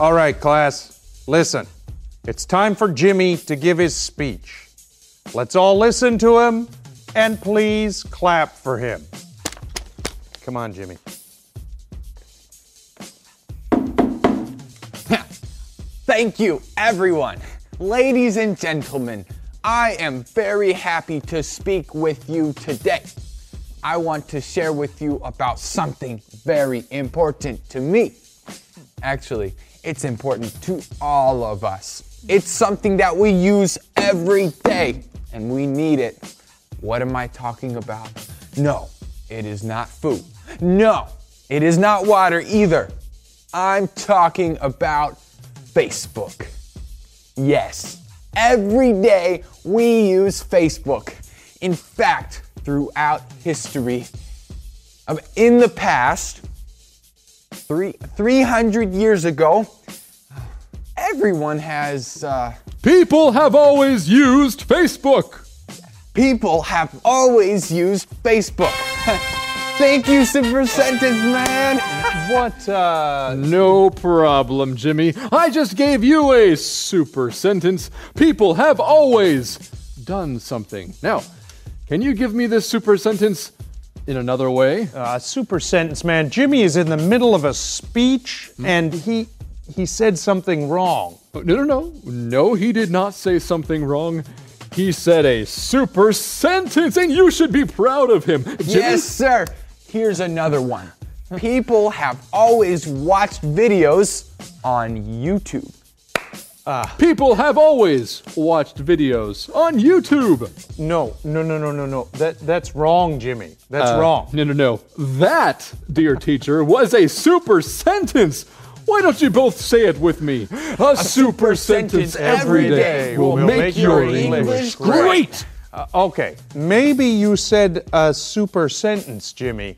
All right, class, listen. It's time for Jimmy to give his speech. Let's all listen to him and please clap for him. Come on, Jimmy. Thank you, everyone. Ladies and gentlemen, I am very happy to speak with you today. I want to share with you about something very important to me. Actually, it's important to all of us. It's something that we use every day and we need it. What am I talking about? No, it is not food. No, it is not water either. I'm talking about Facebook. Yes, every day we use Facebook. In fact, throughout history, in the past, three, 300 years ago, everyone has, uh, People have always used Facebook. people have always used Facebook. Thank you, Super Sentence Man. What, uh, No problem, Jimmy. I just gave you a super sentence. People have always done something. Now, can you give me this super sentence in another way? uh, super sentence man? Jimmy is in the middle of a speech and he he said something wrong. No, no, no. No, he did not say something wrong. He said a super sentence, and you should be proud of him. Jimmy, Yes, sir. Here's another one. People have always watched videos on YouTube. Ah. people have always watched videos on YouTube. No, no, no, no, no, no. That that's wrong, Jimmy. That's uh, wrong. No, no, no. That, dear teacher, was a super sentence. Why don't you both say it with me? A, super, sentence every day will make your English great. Uh, okay, maybe you said a super sentence, Jimmy,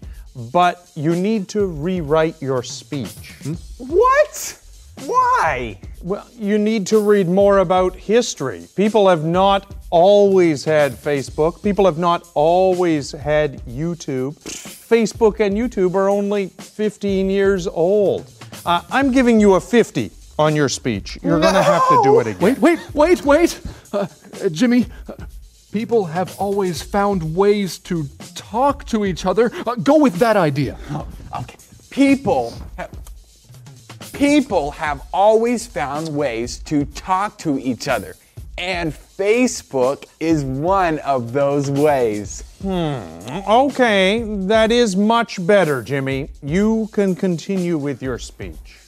but you need to rewrite your speech. Hmm? What? Why? Well, you need to read more about history. People have not always had Facebook. People have not always had YouTube. Facebook and YouTube are only 15 years old. Uh, I'm giving you a 50 on your speech. You're going to have to do it again. Wait, wait, wait, wait. Uh, uh, Jimmy, people have always found ways to talk to each other. Uh, go with that idea. Okay. People have, people have always found ways to talk to each other. And Facebook is one of those ways. Hmm, okay, that is much better, Jimmy. You can continue with your speech.